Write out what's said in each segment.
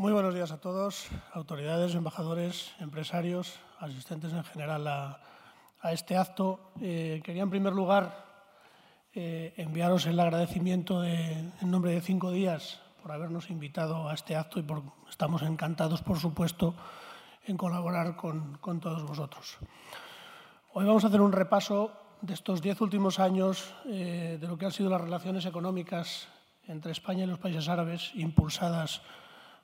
Muy buenos días a todos, autoridades, embajadores, empresarios, asistentes en general a, este acto. Eh, quería, en primer lugar, eh, enviaros el agradecimiento en nombre de cinco días por habernos invitado a este acto y por, estamos encantados, por supuesto, en colaborar con, todos vosotros. Hoy vamos a hacer un repaso de estos diez últimos años eh, de lo que han sido las relaciones económicas entre España y los países árabes, impulsadas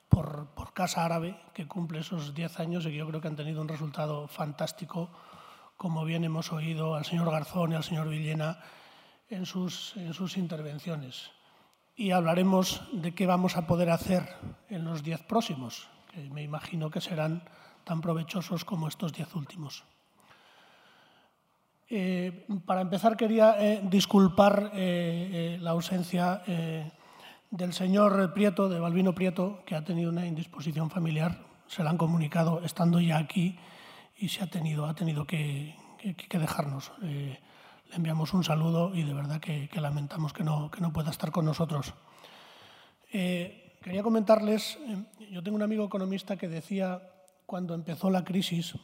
por, Casa Árabe, que cumple esos diez años y que yo creo que han tenido un resultado fantástico, como bien hemos oído al señor Garzón y al señor Villena en sus, en sus intervenciones. Y hablaremos de qué vamos a poder hacer en los diez próximos, que me imagino que serán tan provechosos como estos diez últimos. Eh, para empezar, quería eh, disculpar eh, la ausencia del señor Prieto, de Balbino Prieto, que ha tenido una indisposición familiar. Se la han comunicado estando ya aquí y se ha tenido, ha tenido que, dejarnos. le enviamos un saludo y de verdad que, lamentamos que no, que no, pueda estar con nosotros. quería comentarles, yo tengo un amigo economista que decía cuando empezó la crisis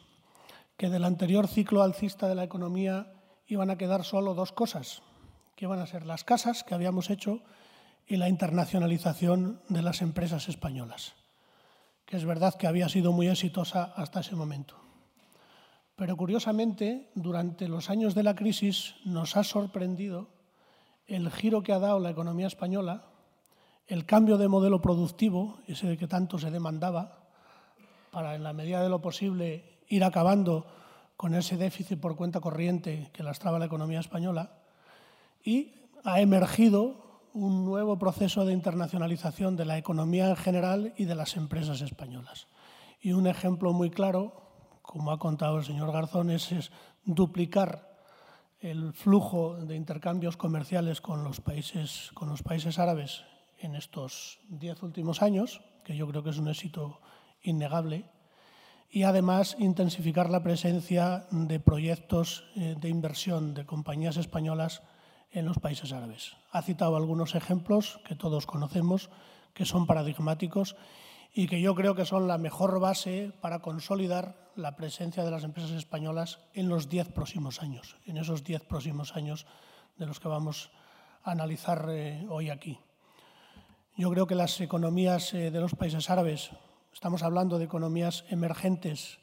que del anterior ciclo alcista de la economía iban a quedar solo dos cosas, que iban a ser las casas que habíamos hecho y la internacionalización de las empresas españolas, que es verdad que había sido muy exitosa hasta ese momento. Pero curiosamente, durante los años de la crisis nos ha sorprendido el giro que ha dado la economía española, el cambio de modelo productivo, ese de que tanto se demandaba, para en la medida de lo posible ir acabando con ese déficit por cuenta corriente que lastraba la economía española y ha emergido un nuevo proceso de internacionalización de la economía en general y de las empresas españolas. Y un ejemplo muy claro, como ha contado el señor Garzón, es, duplicar el flujo de intercambios comerciales con los países, con los países árabes en estos diez últimos años, que yo creo que es un éxito innegable, y además intensificar la presencia de proyectos eh, de inversión de compañías españolas en los países árabes. Ha citado algunos ejemplos que todos conocemos, que son paradigmáticos y que yo creo que son la mejor base para consolidar la presencia de las empresas españolas en los diez próximos años, en esos diez próximos años de los que vamos a analizar eh, hoy aquí. Yo creo que las economías eh, de los países árabes Estamos hablando de economías emergentes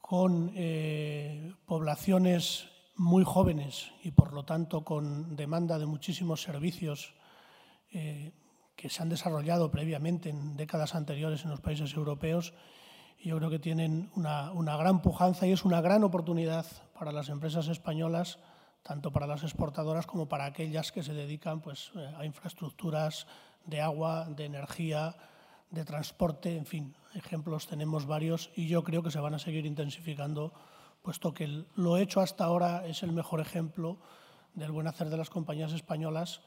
con eh, poblaciones muy jóvenes y por lo tanto con demanda de muchísimos servicios eh, que se han desarrollado previamente en décadas anteriores en los países europeos. Yo creo que tienen una, gran pujanza y es una gran oportunidad para las empresas españolas, tanto para las exportadoras como para aquellas que se dedican pues, eh, a infraestructuras de agua, de energía, de transporte, en fin, ejemplos tenemos varios y yo creo que se van a seguir intensificando, puesto que lo hecho hasta ahora es el mejor ejemplo del buen hacer de las compañías españolas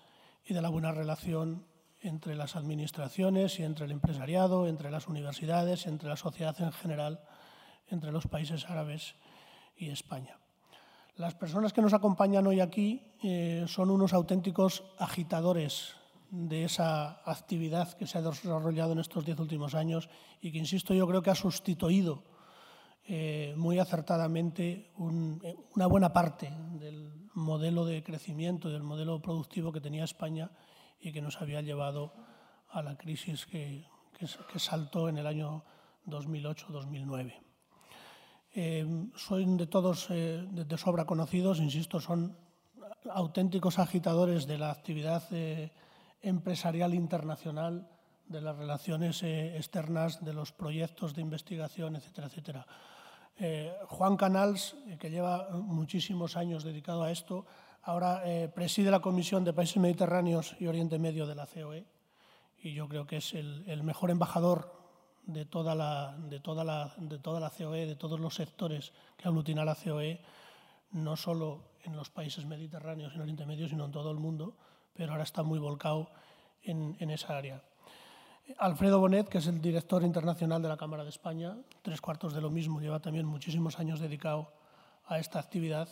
y de la buena relación entre las administraciones y entre el empresariado, entre las universidades, entre la sociedad en general, entre los países árabes y España. Las personas que nos acompañan hoy aquí eh, son unos auténticos agitadores de esa actividad que se ha desarrollado en estos diez últimos años y que, insisto, yo creo que ha sustituido eh, muy acertadamente una buena parte del modelo de crecimiento, del modelo productivo que tenía España y que nos había llevado a la crisis que, saltó en el año 2008-2009. Eh, son de todos eh, de, sobra conocidos, insisto, son auténticos agitadores de la actividad empresarial internacional, de las relaciones eh, externas, de los proyectos de investigación, etcétera, etcétera. Eh, Juan Canals, eh, que lleva muchísimos años dedicado a esto, ahora preside la Comisión de Países Mediterráneos y Oriente Medio de la COE y yo creo que es el, mejor embajador de toda, la, de, toda la, de toda la COE, de todos los sectores que aglutina la COE, no solo en los países mediterráneos y en Oriente Medio, sino en todo el mundo pero ahora está muy volcado en, esa área. Alfredo Bonet, que es el director internacional de la Cámara de España, tres cuartos de lo mismo, lleva también muchísimos años dedicado a esta actividad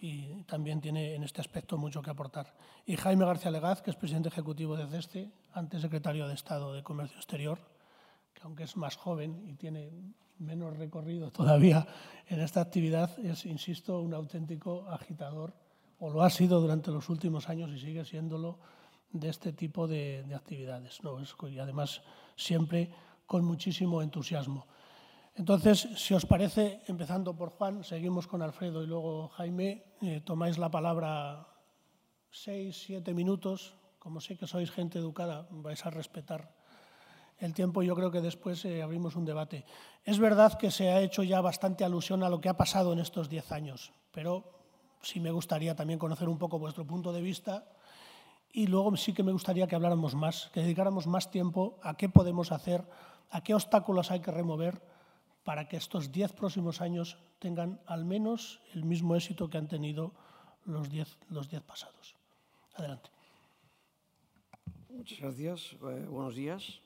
y también tiene en este aspecto mucho que aportar. Y Jaime García Legaz, que es presidente ejecutivo de CESTE, antes secretario de Estado de Comercio Exterior, que aunque es más joven y tiene menos recorrido todavía en esta actividad, es, insisto, un auténtico agitador, o lo ha sido durante los últimos años y sigue siéndolo, de este tipo de, actividades. ¿no? y además siempre con muchísimo entusiasmo. Entonces, si os parece, empezando por Juan, seguimos con Alfredo y luego Jaime, eh, tomáis la palabra seis, siete minutos. Como sé que sois gente educada, vais a respetar el tiempo, yo creo que después eh, abrimos un debate. Es verdad que se ha hecho ya bastante alusión a lo que ha pasado en estos diez años, pero sí me gustaría también conocer un poco vuestro punto de vista y luego sí que me gustaría que habláramos más, que dedicáramos más tiempo a qué podemos hacer, a qué obstáculos hay que remover para que estos diez próximos años tengan al menos el mismo éxito que han tenido los diez, los diez pasados. Adelante. Muchas gracias. Eh, buenos días.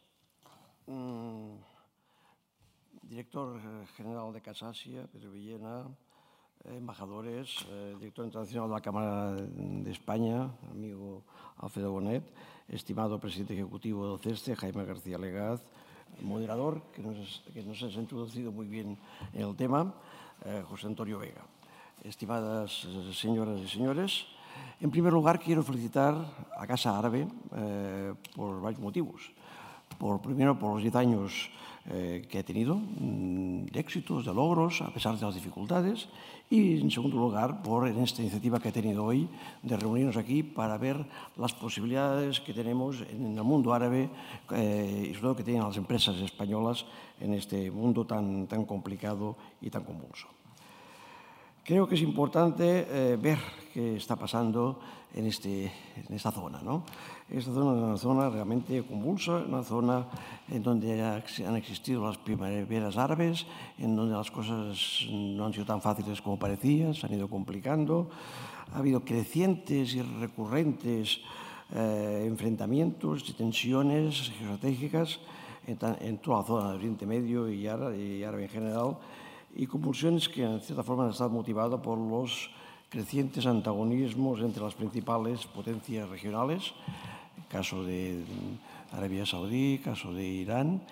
Mm, director eh, general de Casasia, Pedro Villena, embajadores, eh, director internacional de la Cámara de España, amigo Alfredo Bonet, estimado presidente ejecutivo de CESTE, Jaime García Legaz, moderador, que nos, que nos has introducido muy bien en el tema, José Antonio Vega. Estimadas señoras y señores, en primer lugar quiero felicitar a Casa Árabe por varios motivos por, primero por los 10 años eh, que ha tenido, mm, de éxitos, de logros, a pesar de las dificultades, y en segundo lugar por esta iniciativa que ha tenido hoy de reunirnos aquí para ver las posibilidades que tenemos en el mundo árabe eh, y sobre todo que tienen las empresas españolas en este mundo tan, tan complicado y tan convulso. Creo que es importante eh, ver qué está pasando en, este, en esta zona. ¿no? Esta zona es una zona realmente convulsa, una zona en donde han existido las primaveras árabes, en donde las cosas no han sido tan fáciles como parecían, se han ido complicando. Ha habido crecientes y recurrentes eh, enfrentamientos y tensiones geoestratégicas en, en, toda la zona del Oriente Medio y árabe, y árabe en general, y convulsiones que en cierta forma han estado motivadas por los crecientes antagonismos entre las principales potencias regionales, caso de Arabia Saudí, caso de Irán,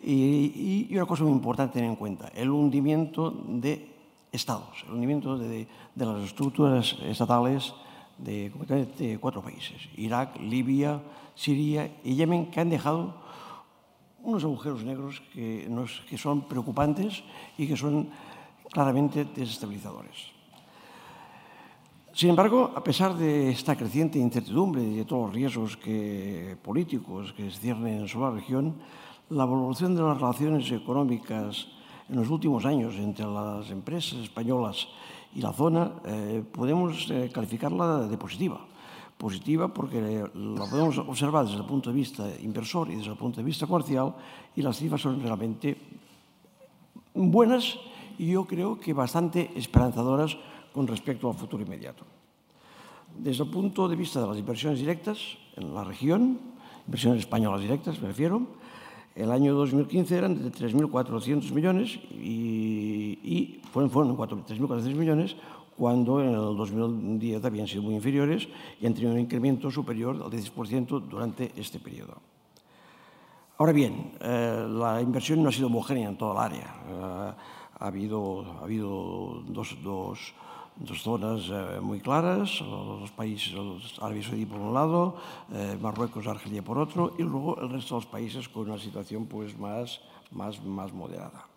y, una cosa muy importante tener en cuenta, el hundimiento de estados, el hundimiento de, las estructuras estatales de, de cuatro países, Irak, Libia, Siria y Yemen, que han dejado unos agujeros negros que son preocupantes y que son claramente desestabilizadores. Sin embargo, a pesar de esta creciente incertidumbre y de todos los riesgos que, políticos que se ciernen sobre la región, la evolución de las relaciones económicas en los últimos años entre las empresas españolas y la zona eh, podemos eh, calificarla de positiva. Positiva porque la podemos observar desde el punto de vista inversor y desde el punto de vista comercial y las cifras son realmente buenas y yo creo que bastante esperanzadoras con respecto al futuro inmediato. Desde el punto de vista de las inversiones directas en la región, inversiones españolas directas me refiero, el año 2015 eran de 3.400 millones y, y fueron, fueron 3.400 millones, cuando en el 2010 habían sido muy inferiores y han tenido un incremento superior al 10% durante este periodo. Ahora bien, eh, la inversión no ha sido homogénea en toda el área. Eh, ha habido, ha habido dos, dos, dos zonas eh, muy claras, los países árabes saudí por un lado, eh, Marruecos, Argelia por otro, y luego el resto de los países con una situación pues, más, más, más moderada.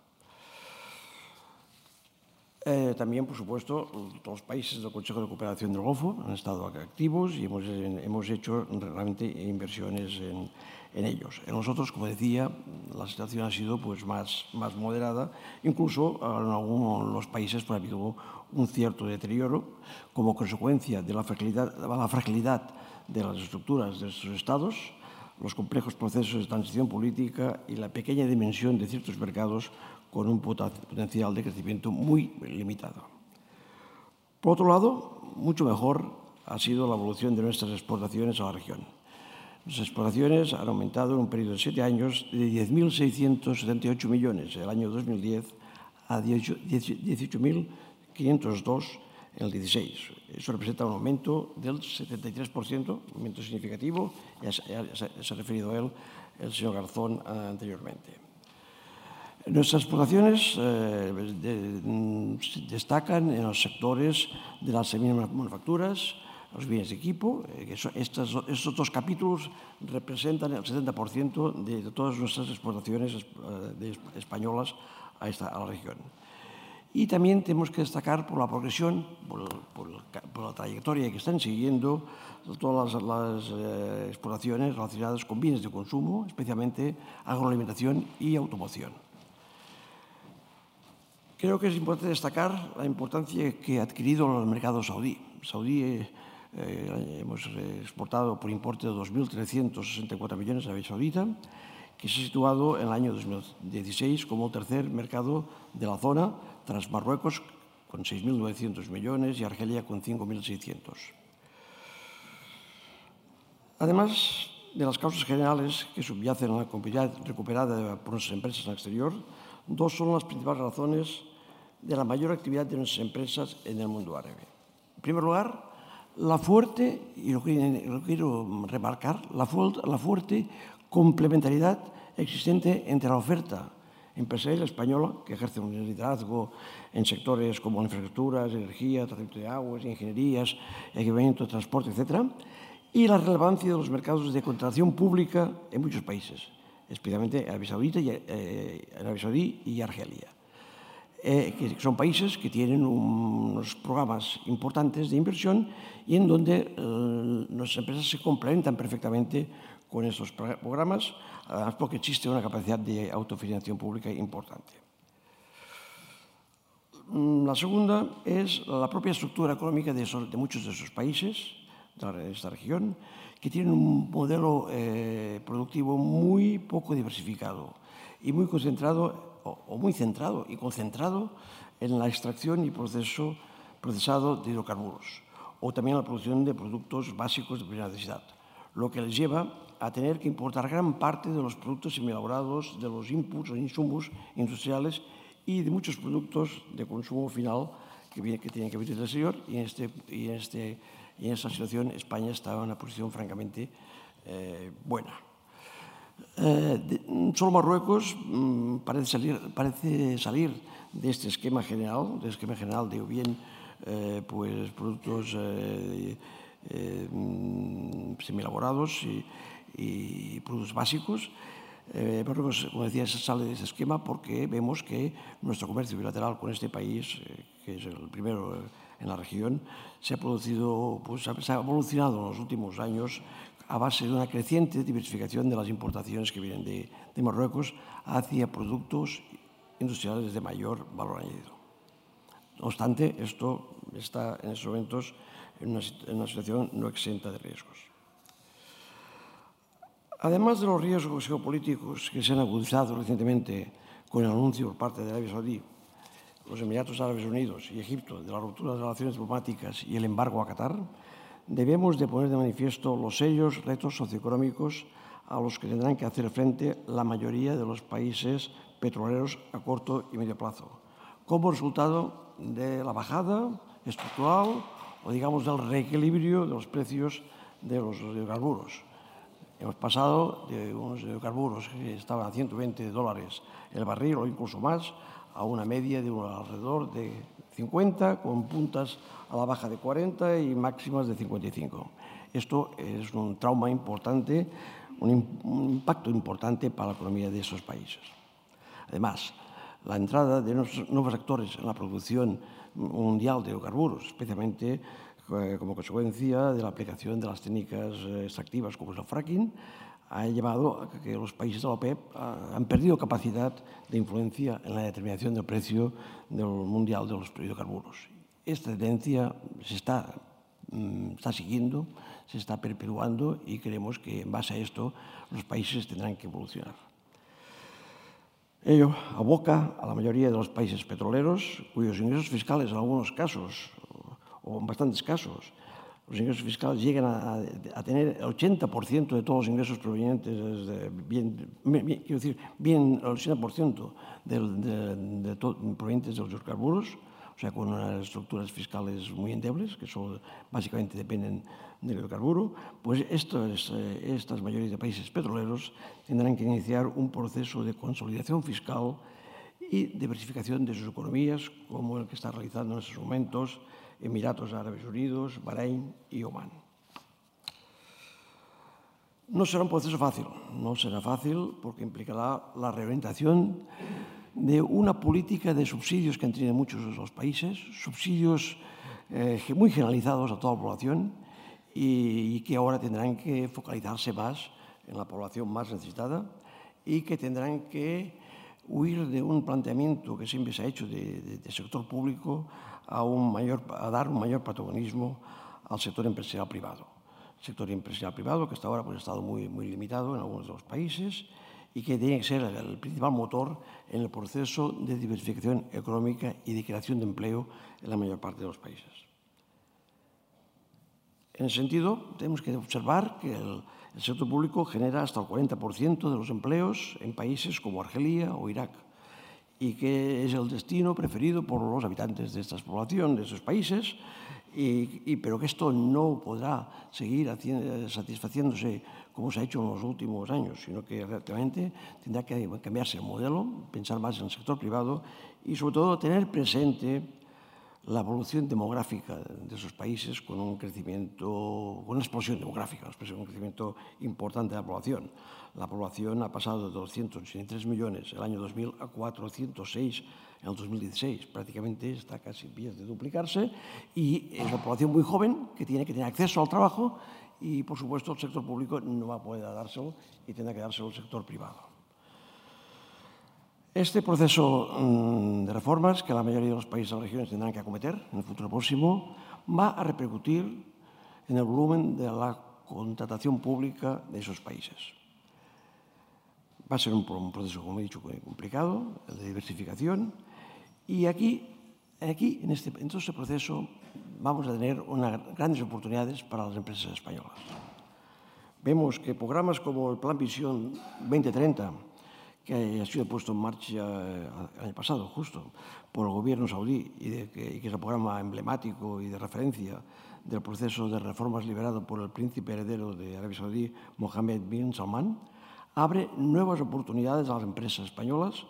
Eh, también, por supuesto, los países del Consejo de Cooperación del Golfo han estado activos y hemos, hemos hecho realmente inversiones en, en, ellos. En nosotros, como decía, la situación ha sido pues, más, más moderada. Incluso en algunos de los países pues, ha habido un cierto deterioro como consecuencia de la fragilidad, la fragilidad de las estructuras de estos estados, los complejos procesos de transición política y la pequeña dimensión de ciertos mercados con un potencial de crecimiento muy limitado. Por otro lado, mucho mejor ha sido la evolución de nuestras exportaciones a la región. Nuestras exportaciones han aumentado en un periodo de siete años de 10.678 millones el año 2010 a 18.502 en el 16. Eso representa un aumento del 73%, un aumento significativo, se ha referido a él el señor Garzón anteriormente. Nuestras exportaciones eh, mm, destacan en los sectores de las semimanufacturas, los bienes de equipo. Eh, que estos, dos capítulos representan el 70% de, de, todas nuestras exportaciones eh, españolas a, esta, a la región. Y también tenemos que destacar por la progresión, por, la trayectoria que están siguiendo todas las, las eh, exportaciones relacionadas con bienes de consumo, especialmente agroalimentación y automoción. Creo que es importante destacar la importancia que ha adquirido el mercado saudí. Saudí eh, eh, hemos exportado por importe de 2.364 millones a Arabia Saudita, que se ha situado en el año 2016 como el tercer mercado de la zona, tras Marruecos con 6.900 millones y Argelia con 5.600. Además de las causas generales que subyacen a la competitividad recuperada por nuestras empresas en el exterior, dos son las principales razones de la mayor actividad de nuestras empresas en el mundo árabe. En primer lugar, la fuerte, y lo, quiero remarcar, la, fuerte complementariedad existente entre la oferta empresa española que ejerce un liderazgo en sectores como infraestructuras, energía, tratamiento de aguas, ingenierías, equipamiento, transporte, etc. Y la relevancia de los mercados de contratación pública en muchos países, especialmente Arabia Saudita y, eh, Arabia Saudí y Argelia, eh, que son países que tienen un, unos programas importantes de inversión y en donde eh, las empresas se complementan perfectamente con estos programas además porque existe una capacidad de autofinanciación pública importante. Mm, la segunda es la propia estructura económica de, esos, de muchos de esos países, de esta región, que tienen un modelo eh, productivo muy poco diversificado y muy concentrado o, muy centrado y concentrado en la extracción y proceso, procesado de hidrocarburos o también la producción de productos básicos de primera necesidad, lo que les lleva a tener que importar gran parte de los productos semielaborados, de los inputs o insumos industriales y de muchos productos de consumo final que, viene, que tienen que venir del exterior y en, este, y, en este, y en esta situación España está en una posición francamente eh, buena. Eh, de, solo Marruecos mm, parece, salir, parece salir de este esquema general, del esquema general de o bien eh, pues, productos eh, eh, mm, y, y, productos básicos. Eh, Marruecos, como decía, sale de este esquema porque vemos que nuestro comercio bilateral con este país, eh, que es el primero en la región, se ha producido, pues, se ha evolucionado en los últimos años a base de una creciente diversificación de las importaciones que vienen de, Marruecos hacia productos industriales de mayor valor añadido. No obstante, esto está en estos momentos en una situación no exenta de riesgos. Además de los riesgos geopolíticos que se han agudizado recientemente con el anuncio por parte de Arabia Saudí, los Emiratos Árabes Unidos y Egipto de la ruptura de relaciones diplomáticas y el embargo a Qatar, debemos de poner de manifiesto los serios retos socioeconómicos a los que tendrán que hacer frente la mayoría de los países petroleros a corto y medio plazo, como resultado de la bajada estructural o, digamos, del reequilibrio de los precios de los hidrocarburos. Hemos pasado de unos hidrocarburos que estaban a 120 dólares el barril o incluso más a una media de alrededor de 50, con puntas a la baja de 40 y máximas de 55. Esto es un trauma importante, un, un impacto importante para la economía de esos países. Además, la entrada de nuevos actores en la producción mundial de hidrocarburos, especialmente Eh, como consecuencia de la aplicación de las técnicas eh, extractivas como es el fracking, ha llevado a que los países de la OPEP ah, han perdido capacidad de influencia en la determinación del precio del mundial de los hidrocarburos. Esta tendencia se está, mm, está siguiendo, se está perpetuando y creemos que en base a esto los países tendrán que evolucionar. Ello aboca a la mayoría de los países petroleros, cuyos ingresos fiscales en algunos casos o en bastantes casos, los ingresos fiscales llegan a, tener el 80% de todos los ingresos provenientes, de, bien, quiero decir, bien el 80% de, provenientes de los hidrocarburos, o sea, con unas estructuras fiscales muy endebles, que son, básicamente dependen del hidrocarburo, pues estos, eh, estas mayorías de países petroleros tendrán que iniciar un proceso de consolidación fiscal y diversificación de sus economías, como el que está realizando en estos momentos Emiratos Árabes Unidos, Bahrein y Omán. No será un proceso fácil, no será fácil porque implicará la reorientación de una política de subsidios que han tenido muchos de los países, subsidios eh, muy generalizados a toda la población y, y que ahora tendrán que focalizarse más en la población más necesitada y que tendrán que huir de un planteamiento que siempre se ha hecho de, de, de sector público a, un mayor, a dar un mayor protagonismo al sector empresarial privado. El sector empresarial privado que hasta ahora pues, ha estado muy, muy limitado en algunos de los países y que tiene que ser el principal motor en el proceso de diversificación económica y de creación de empleo en la mayor parte de los países. En ese sentido, tenemos que observar que el, el sector público genera hasta el 40% de los empleos en países como Argelia o Irak y que es el destino preferido por los habitantes de estas poblaciones, de esos países, pero que esto no podrá seguir satisfaciéndose como se ha hecho en los últimos años, sino que realmente tendrá que cambiarse el modelo, pensar más en el sector privado y sobre todo tener presente la evolución demográfica de esos países con un crecimiento, con una explosión demográfica, un crecimiento importante de la población. La población ha pasado de 283 millones el año 2000 a 406 en el 2016. Prácticamente está casi en vías de duplicarse y es una población muy joven que tiene que tener acceso al trabajo y, por supuesto, el sector público no va a poder dárselo y tendrá que dárselo el sector privado. Este proceso mm, de reformas que la mayoría de los países de regiones tendrán que acometer en el futuro próximo va a repercutir en el volumen de la contratación pública de esos países. Va a ser un, proceso, como he dicho, complicado, el de diversificación, y aquí, aquí en, este, en todo este proceso vamos a tener unas grandes oportunidades para las empresas españolas. Vemos que programas como el Plan Visión 2030, que ha sido puesto en marcha eh, el año pasado, justo, por el gobierno saudí y, que, es el programa emblemático y de referencia del proceso de reformas liberado por el príncipe heredero de Arabia Saudí, Mohammed bin Salman, abre nuevas oportunidades a las empresas españolas,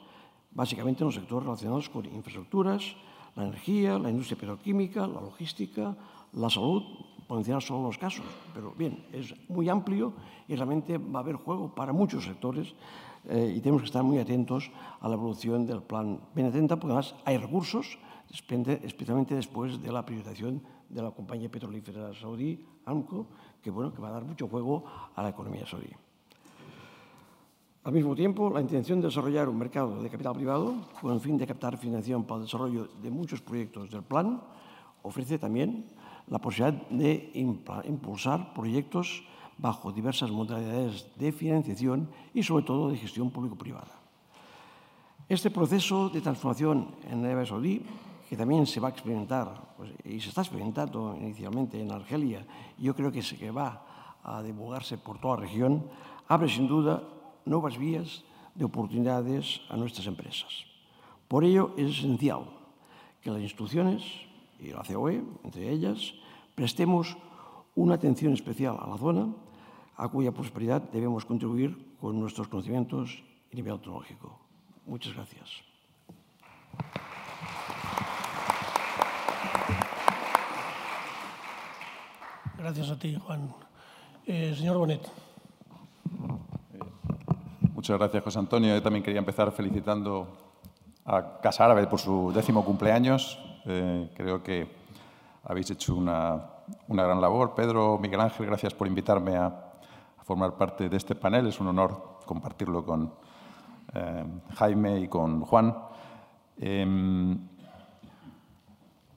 básicamente en los sectores relacionados con infraestructuras, la energía, la industria petroquímica, la logística, la salud, por mencionar solo los casos. Pero bien, es muy amplio y realmente va a haber juego para muchos sectores eh, y tenemos que estar muy atentos a la evolución del plan 2030, porque además hay recursos, especialmente después de la privatización de la compañía petrolífera saudí, AMCO, que, bueno, que va a dar mucho juego a la economía saudí. Al mismo tiempo, la intención de desarrollar un mercado de capital privado con el fin de captar financiación para el desarrollo de muchos proyectos del plan ofrece también la posibilidad de impulsar proyectos bajo diversas modalidades de financiación y sobre todo de gestión público-privada. Este proceso de transformación en Arabia Saudí, que también se va a experimentar pues, y se está experimentando inicialmente en Argelia, y yo creo que, se, que va a divulgarse por toda la región, abre sin duda nuevas vías de oportunidades a nuestras empresas. Por ello es esencial que las instituciones y la COE, entre ellas, prestemos una atención especial a la zona, a cuya prosperidad debemos contribuir con nuestros conocimientos y nivel tecnológico. Muchas gracias. Gracias a ti, Juan. Eh, señor Bonet. Muchas gracias, José Antonio. Yo también quería empezar felicitando a Casa Árabe por su décimo cumpleaños. Eh, creo que habéis hecho una, una, gran labor. Pedro, Miguel Ángel, gracias por invitarme a, formar parte de este panel. Es un honor compartirlo con eh, Jaime y con Juan. Eh,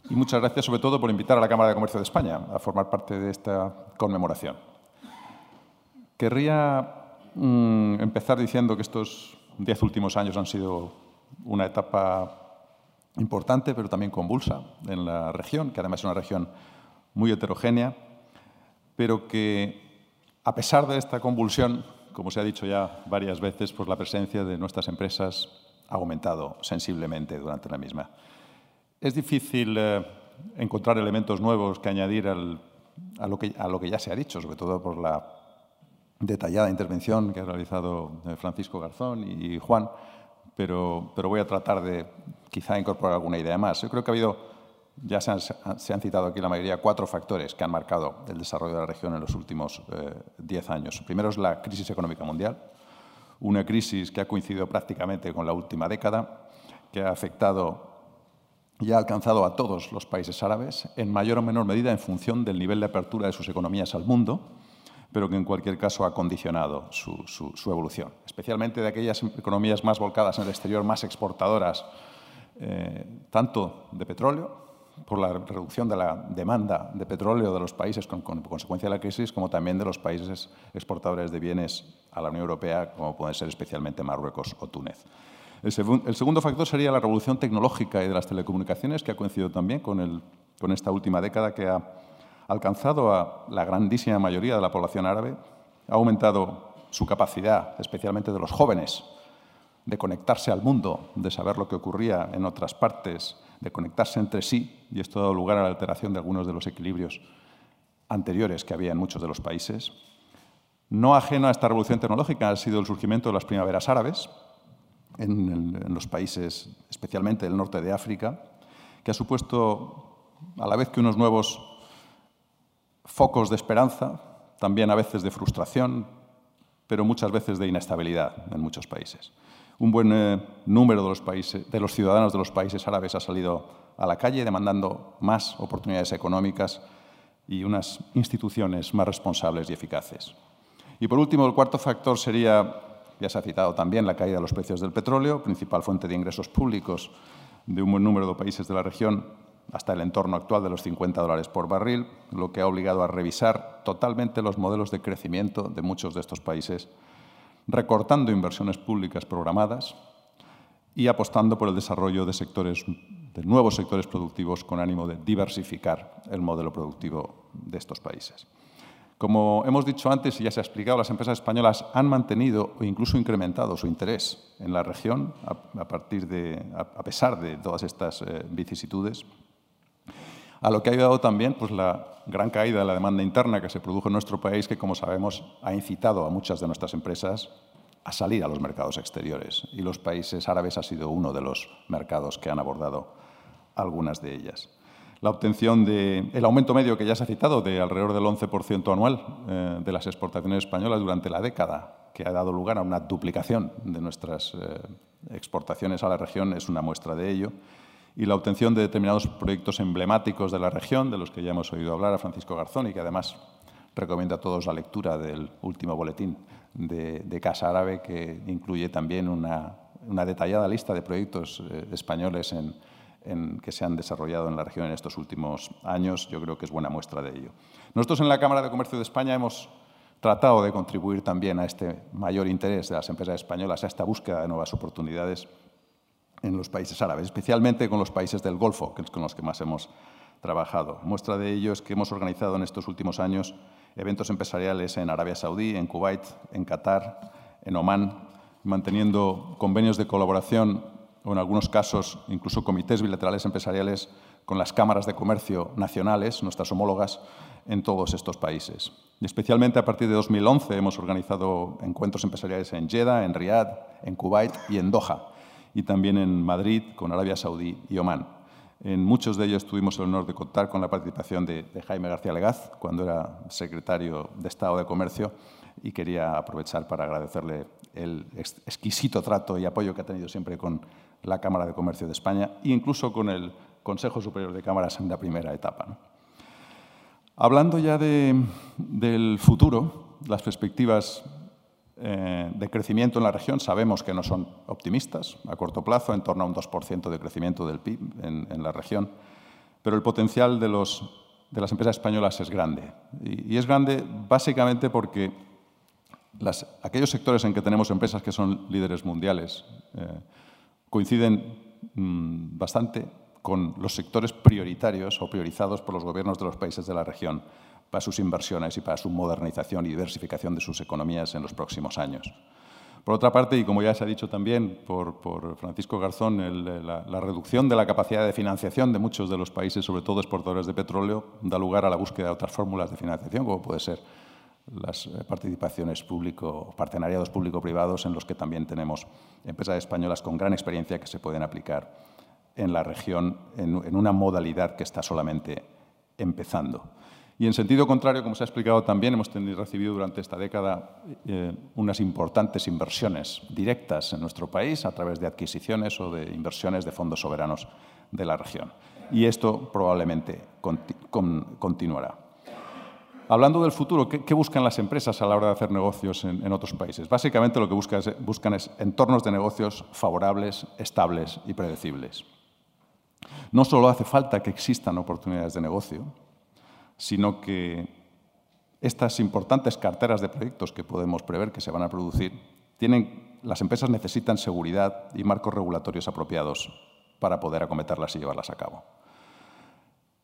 y muchas gracias sobre todo por invitar a la Cámara de Comercio de España a formar parte de esta conmemoración. Querría mmm, empezar diciendo que estos diez últimos años han sido una etapa importante, pero también convulsa en la región, que además es una región muy heterogénea, pero que a pesar de esta convulsión, como se ha dicho ya varias veces, pues la presencia de nuestras empresas ha aumentado sensiblemente durante la misma. Es difícil eh, encontrar elementos nuevos que añadir al, a, lo que, a lo que ya se ha dicho, sobre todo por la detallada intervención que ha realizado eh, Francisco Garzón y Juan, pero, pero voy a tratar de quizá incorporar alguna idea más. Yo creo que ha habido, ya se han, citado aquí la mayoría, cuatro factores que han marcado el desarrollo de la región en los últimos eh, diez años. Primero es la crisis económica mundial, una crisis que ha coincidido prácticamente con la última década, que ha afectado y ha alcanzado a todos los países árabes, en mayor o menor medida en función del nivel de apertura de sus economías al mundo, pero que en cualquier caso ha condicionado su, evolución, especialmente de aquellas economías más volcadas en el exterior, más exportadoras, eh, tanto de petróleo, por la reducción de la demanda de petróleo de los países con, consecuencia de la crisis, como también de los países exportadores de bienes a la Unión Europea, como pueden ser especialmente Marruecos o Túnez. El, segundo factor sería la revolución tecnológica y de las telecomunicaciones, que ha coincidido también con, con esta última década, que ha alcanzado a la grandísima mayoría de la población árabe, ha aumentado su capacidad, especialmente de los jóvenes, de conectarse al mundo, de saber lo que ocurría en otras partes, de conectarse entre sí, y esto ha dado lugar a la alteración de algunos de los equilibrios anteriores que había en muchos de los países. No ajeno a esta revolución tecnológica ha sido el surgimiento de las primaveras árabes en, los países, especialmente del norte de África, que ha supuesto, a la vez que unos nuevos focos de esperanza, también a veces de frustración, pero muchas veces de inestabilidad en muchos países. Un buen eh, número de los, países, de los ciudadanos de los países árabes ha salido a la calle demandando más oportunidades económicas y unas instituciones más responsables y eficaces. Y por último, el cuarto factor sería, ya se ha citado también, la caída de los precios del petróleo, principal fuente de ingresos públicos de un buen número de países de la región, hasta el entorno actual de los 50 dólares por barril, lo que ha obligado a revisar totalmente los modelos de crecimiento de muchos de estos países, recortando inversiones públicas programadas y apostando por el desarrollo de, sectores, de nuevos sectores productivos con ánimo de diversificar el modelo productivo de estos países. Como hemos dicho antes y ya se ha explicado, las empresas españolas han mantenido o incluso incrementado su interés en la región a, pesar de todas estas eh, vicisitudes a lo que ha ayudado también pues, la gran caída de la demanda interna que se produjo en nuestro país, que como sabemos ha incitado a muchas de nuestras empresas a salir a los mercados exteriores. Y los países árabes ha sido uno de los mercados que han abordado algunas de ellas. La obtención del el aumento medio que ya se ha citado de alrededor del 11% anual eh, de las exportaciones españolas durante la década, que ha dado lugar a una duplicación de nuestras eh, exportaciones a la región, es una muestra de ello y la obtención de determinados proyectos emblemáticos de la región, de los que ya hemos oído hablar a Francisco Garzón y que además recomiendo a todos la lectura del último boletín de, Casa Árabe, que incluye también una, detallada lista de proyectos eh, españoles que se han desarrollado en la región en estos últimos años. Yo creo que es buena muestra de ello. Nosotros en la Cámara de Comercio de España hemos tratado de contribuir también a este mayor interés de las empresas españolas, a esta búsqueda de nuevas oportunidades en los países árabes, especialmente con los países del Golfo, que es con los que más hemos trabajado. Muestra de ello es que hemos organizado en estos últimos años eventos empresariales en Arabia Saudí, en Kuwait, en Qatar, en Omán, manteniendo convenios de colaboración o en algunos casos incluso comités bilaterales empresariales con las cámaras de comercio nacionales, nuestras homólogas, en todos estos países. Y especialmente a partir de 2011 hemos organizado encuentros empresariales en Jeddah, en Riyadh, en Kuwait y en Doha y también en Madrid con Arabia Saudí y Omán. En muchos de ellos tuvimos el honor de contar con la participación de, Jaime García Legaz cuando era secretario de Estado de Comercio y quería aprovechar para agradecerle el exquisito trato y apoyo que ha tenido siempre con la Cámara de Comercio de España e incluso con el Consejo Superior de Cámaras en la primera etapa. Hablando ya del futuro, las perspectivas eh, de crecimiento en la región sabemos que no son optimistas a corto plazo, en torno a un 2% de crecimiento del PIB en, la región, pero el potencial de, los, de, las empresas españolas es grande. Y, es grande básicamente porque aquellos sectores en que tenemos empresas que son líderes mundiales eh, coinciden mm, bastante con los sectores prioritarios o priorizados por los gobiernos de los países de la región para sus inversiones y para su modernización y diversificación de sus economías en los próximos años. Por otra parte, y como ya se ha dicho también por, Francisco Garzón, la, reducción de la capacidad de financiación de muchos de los países, sobre todo exportadores de petróleo, da lugar a la búsqueda de otras fórmulas de financiación, como puede ser las eh, participaciones público, partenariados público-privados en los que también tenemos empresas españolas con gran experiencia que se pueden aplicar en la región en, una modalidad que está solamente empezando. Y en sentido contrario, como se ha explicado también, hemos recibido durante esta década eh, unas importantes inversiones directas en nuestro país a través de adquisiciones o de inversiones de fondos soberanos de la región. Y esto probablemente continuará. Hablando del futuro, ¿qué, buscan las empresas a la hora de hacer negocios en, otros países? Básicamente lo que buscan es entornos de negocios favorables, estables y predecibles. No solo hace falta que existan oportunidades de negocio, sino que estas importantes carteras de proyectos que podemos prever que se van a producir, tienen, las empresas necesitan seguridad y marcos regulatorios apropiados para poder acometerlas y llevarlas a cabo.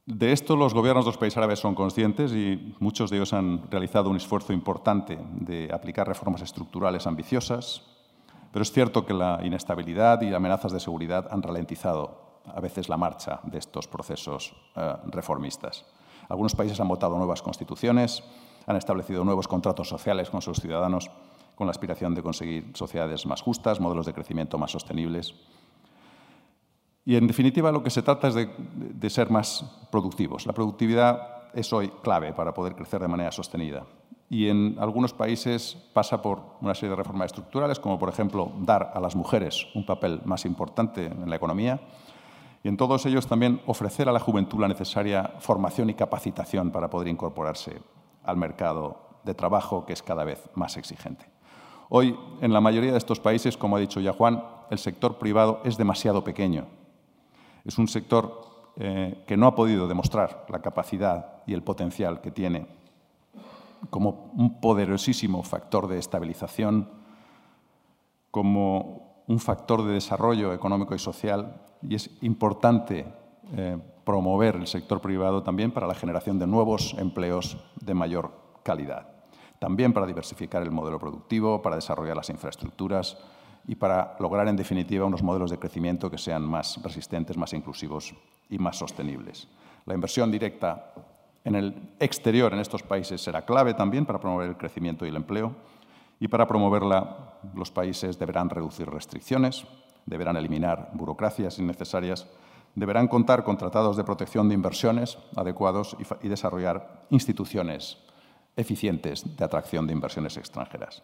De esto los gobiernos de los países árabes son conscientes y muchos de ellos han realizado un esfuerzo importante de aplicar reformas estructurales ambiciosas, pero es cierto que la inestabilidad y amenazas de seguridad han ralentizado a veces la marcha de estos procesos eh, reformistas. Algunos países han votado nuevas constituciones, han establecido nuevos contratos sociales con sus ciudadanos con la aspiración de conseguir sociedades más justas, modelos de crecimiento más sostenibles y en definitiva lo que se trata es de, ser más productivos. La productividad es hoy clave para poder crecer de manera sostenida. Y en algunos países pasa por una serie de reformas estructurales, como por ejemplo dar a las mujeres un papel más importante en la economía. Y en todos ellos también ofrecer a la juventud la necesaria formación y capacitación para poder incorporarse al mercado de trabajo que es cada vez más exigente. Hoy, en la mayoría de estos países, como ha dicho ya Juan, el sector privado es demasiado pequeño es un sector eh, que no ha podido demostrar la capacidad y el potencial que tiene como un poderosísimo factor de estabilización, como un factor de desarrollo económico y social, y es importante eh, promover el sector privado también para la generación de nuevos empleos de mayor calidad, también para diversificar el modelo productivo, para desarrollar las infraestructuras, y para lograr, en definitiva, unos modelos de crecimiento que sean más resistentes, más inclusivos y más sostenibles. La inversión directa en el exterior en estos países será clave también para promover el crecimiento y el empleo y para promoverla los países deberán reducir restricciones, deberán eliminar burocracias innecesarias, deberán contar con tratados de protección de inversiones adecuados y, desarrollar instituciones eficientes de atracción de inversiones extranjeras.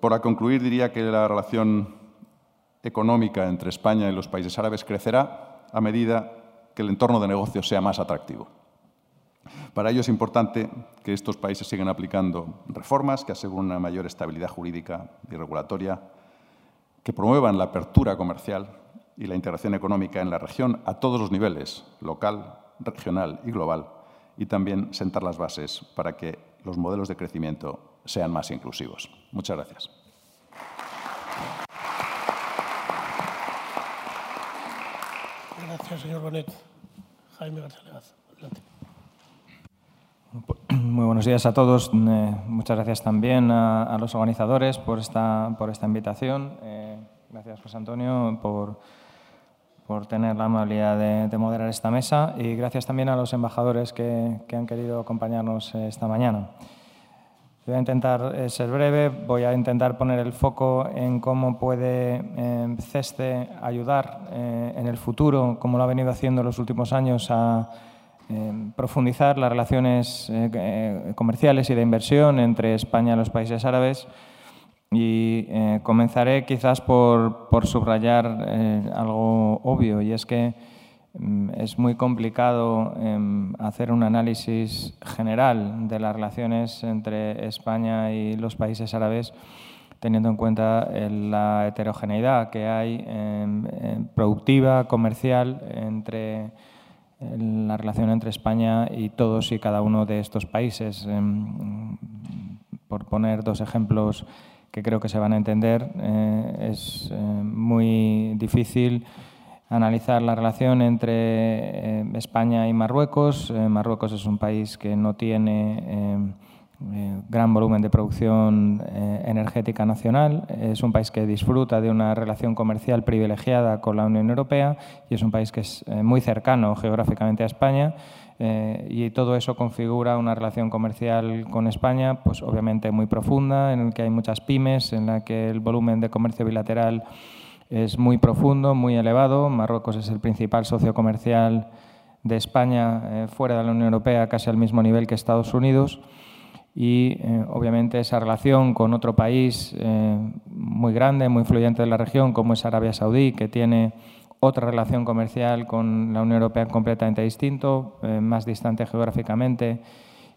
Para concluir, diría que la relación económica entre España y los países árabes crecerá a medida que el entorno de negocios sea más atractivo. Para ello es importante que estos países sigan aplicando reformas que aseguren una mayor estabilidad jurídica y regulatoria, que promuevan la apertura comercial y la integración económica en la región a todos los niveles, local, regional y global, y también sentar las bases para que los modelos de crecimiento sean más inclusivos. Muchas gracias. Gracias, señor Bonet. Jaime García Muy buenos días a todos. Eh, muchas gracias también a, los organizadores por esta, por esta invitación. Eh, gracias, José Antonio, por, por tener la amabilidad de, de, moderar esta mesa y gracias también a los embajadores que, que han querido acompañarnos eh, esta mañana. Voy a intentar eh, ser breve, voy a intentar poner el foco en cómo puede eh, CESTE ayudar eh, en el futuro, como lo ha venido haciendo en los últimos años, a profundizar las relaciones comerciales y de inversión entre España y los países árabes. Y comenzaré quizás por, por subrayar algo obvio, y es que Mm, es muy complicado em, hacer un análisis general de las relaciones entre España y los países árabes teniendo en cuenta eh, la heterogeneidad que hay em, productiva, comercial, entre la relación entre España y todos y cada uno de estos países. por poner dos ejemplos que creo que se van a entender, eh, es eh, muy difícil analizar la relación entre eh, España y Marruecos. Marruecos es un país que no tiene eh, gran volumen de producción energética nacional, es un país que disfruta de una relación comercial privilegiada con la Unión Europea y es un país que es muy cercano geográficamente a España eh, y todo eso configura una relación comercial con España, pues obviamente muy profunda, en la que hay muchas pymes, en la que el volumen de comercio bilateral es muy profundo, muy elevado. Marruecos es el principal socio comercial de España eh, fuera de la Unión Europea, casi al mismo nivel que Estados Unidos. Y eh, obviamente esa relación con otro país muy grande, muy influyente de la región, como es Arabia Saudí, que tiene otra relación comercial con la Unión Europea completamente distinto, eh, más distante geográficamente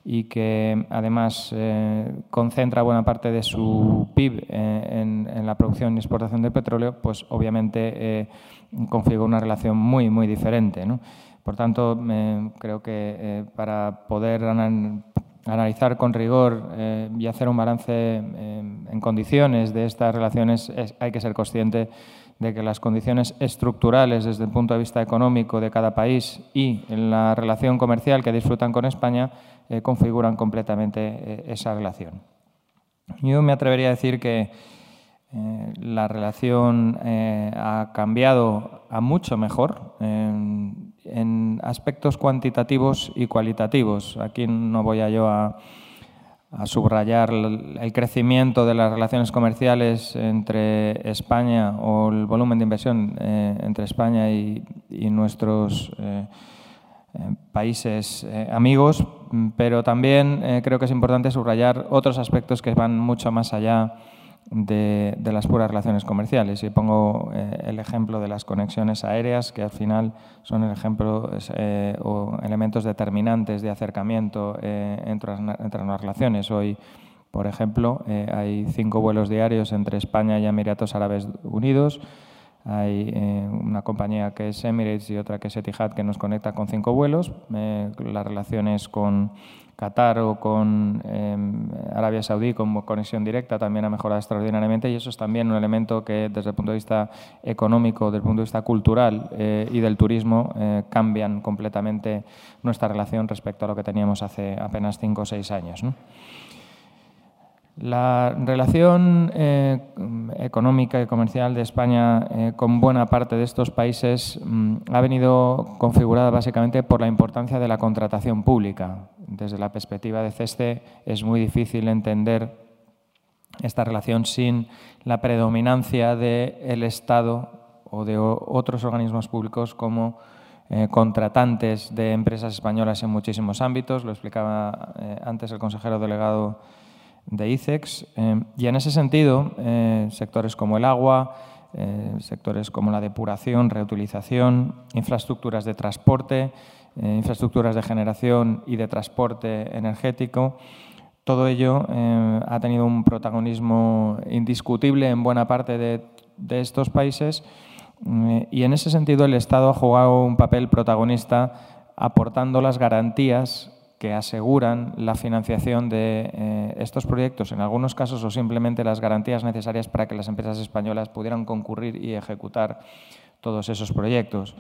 y que además eh, concentra buena parte de su PIB eh, en, la producción y exportación de petróleo, pues obviamente configura una relación muy, muy diferente. Por tanto, creo que para poder analizar con rigor y hacer un balance en condiciones de estas relaciones hay que ser consciente de que las condiciones estructurales desde el punto de vista económico de cada país y en la relación comercial que disfrutan con España eh, configuran completamente eh, esa relación. Yo me atrevería a decir que eh, la relación ha cambiado a mucho mejor en, aspectos cuantitativos y cualitativos. Aquí no voy a yo a subrayar el crecimiento de las relaciones comerciales entre España o el volumen de inversión eh, entre España y, nuestros eh, eh, países amigos, pero también creo que es importante subrayar otros aspectos que van mucho más allá de, las puras relaciones comerciales. Y pongo eh, el ejemplo de las conexiones aéreas, que al final son el ejemplo eh, o elementos determinantes de acercamiento eh, entre, entre las relaciones. Hoy, por ejemplo, hay cinco vuelos diarios entre España y Emiratos Árabes Unidos. Hay una compañía que es Emirates y otra que es Etihad que nos conecta con cinco vuelos. las relaciones con Qatar o con em, Arabia Saudí como conexión directa también ha mejorado extraordinariamente y eso es también un elemento que desde el punto de vista económico, desde el punto de vista cultural eh, y del turismo eh, cambian completamente nuestra relación respecto a lo que teníamos hace apenas cinco o seis años. La relación eh, económica y comercial de España con buena parte de estos países mm, ha venido configurada básicamente por la importancia de la contratación pública. Desde la perspectiva de CESTE es muy difícil entender esta relación sin la predominancia del Estado o de otros organismos públicos como eh, contratantes de empresas españolas en muchísimos ámbitos. Lo explicaba antes el consejero delegado de ICEX. Eh, y en ese sentido, eh, sectores como el agua, eh, sectores como la depuración, reutilización, infraestructuras de transporte, infraestructuras de generación y de transporte energético, todo ello ha tenido un protagonismo indiscutible en buena parte de, estos países y en ese sentido el Estado ha jugado un papel protagonista aportando las garantías que aseguran la financiación de eh, estos proyectos, en algunos casos, o simplemente las garantías necesarias para que las empresas españolas pudieran concurrir y ejecutar todos esos proyectos.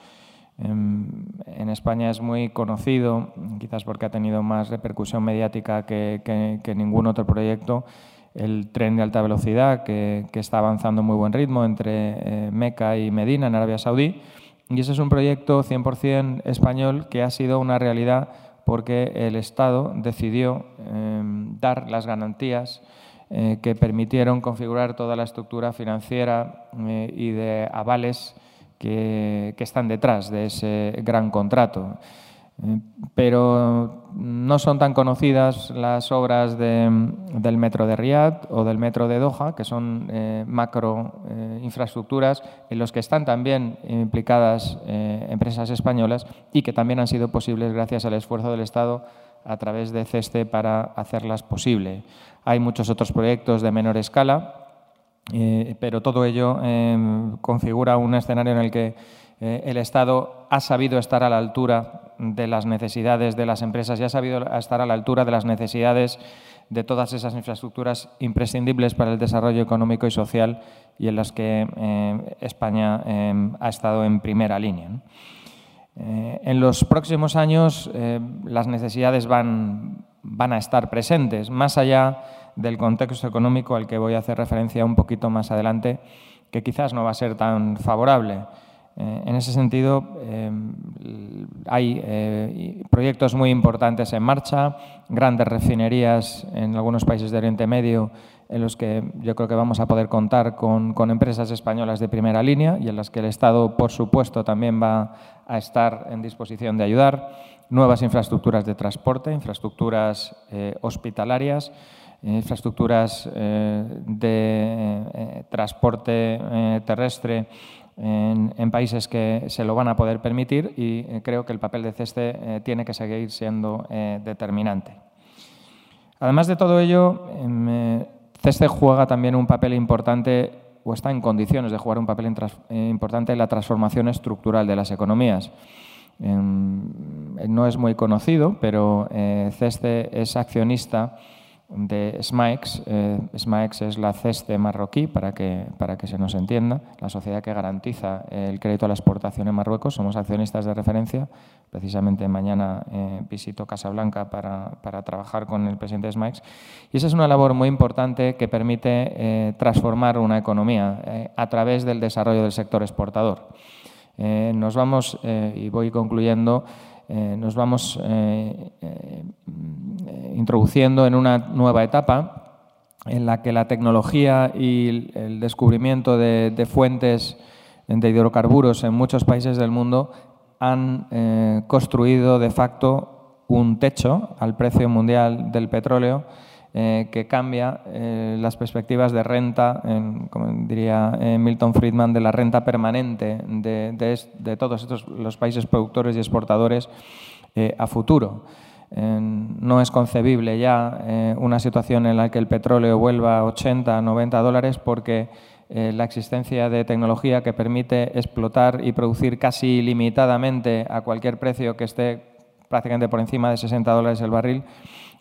Em, en, España es muy conocido, quizás porque ha tenido más repercusión mediática que, ningún otro proyecto, el tren de alta velocidad que, está avanzando a muy buen ritmo entre eh, Meca y Medina, en Arabia Saudí. Y ese es un proyecto 100% español que ha sido una realidad porque el Estado decidió em, dar las garantías eh, que permitieron configurar toda la estructura financiera eh, y de avales que, están detrás de ese gran contrato. Eh, pero no son tan conocidas las obras del metro de Riyadh o del metro de Doha, que son eh, macro eh, infraestructuras en los que están también implicadas empresas españolas y que también han sido posibles gracias al esfuerzo del Estado a través de CESTE para hacerlas posible. Hay muchos otros proyectos de menor escala, pero todo ello configura un escenario en el que el Estado ha sabido estar a la altura de las necesidades de las empresas y ha sabido estar a la altura de las necesidades de todas esas infraestructuras imprescindibles para el desarrollo económico y social y en las que eh, España eh, ha estado en primera línea. Eh, en los próximos años las necesidades van, van a estar presentes, más allá del contexto económico al que voy a hacer referencia un poquito más adelante, que quizás no va a ser tan favorable. Eh, en ese sentido, eh, hay eh, proyectos muy importantes en marcha, grandes refinerías en algunos países de Oriente Medio en los que yo creo que vamos a poder contar con, con, empresas españolas de primera línea y en las que el Estado, por supuesto, también va a estar en disposición de ayudar. Nuevas infraestructuras de transporte, infraestructuras hospitalarias, infraestructuras de transporte terrestre en, países que se lo van a poder permitir y eh, creo que el papel de CESTE eh, tiene que seguir siendo eh, determinante. Además de todo ello, em, CESTE juega también un papel importante o está en condiciones de jugar un papel importante en la transformación estructural de las economías. Em, no es muy conocido, pero CESTE es accionista de SMAEX. Eh, es la CESTE marroquí, para que, para que se nos entienda, la sociedad que garantiza el crédito a la exportación en Marruecos. Somos accionistas de referencia. Precisamente mañana eh, visito Casablanca para, para, trabajar con el presidente de SMAEX. Y esa es una labor muy importante que permite eh, transformar una economía eh, a través del desarrollo del sector exportador. nos vamos, y voy concluyendo, nos vamos introduciendo en una nueva etapa en la que la tecnología y el descubrimiento de, fuentes de hidrocarburos en muchos países del mundo han eh, construido de facto un techo al precio mundial del petróleo eh, que cambia eh, las perspectivas de renta, como diría Milton Friedman, de la renta permanente de, de todos estos los países productores y exportadores a futuro no es concebible ya eh, una situación en la que el petróleo vuelva a 80, 90 dólares porque eh, la existencia de tecnología que permite explotar y producir casi ilimitadamente a cualquier precio que esté prácticamente por encima de 60 dólares el barril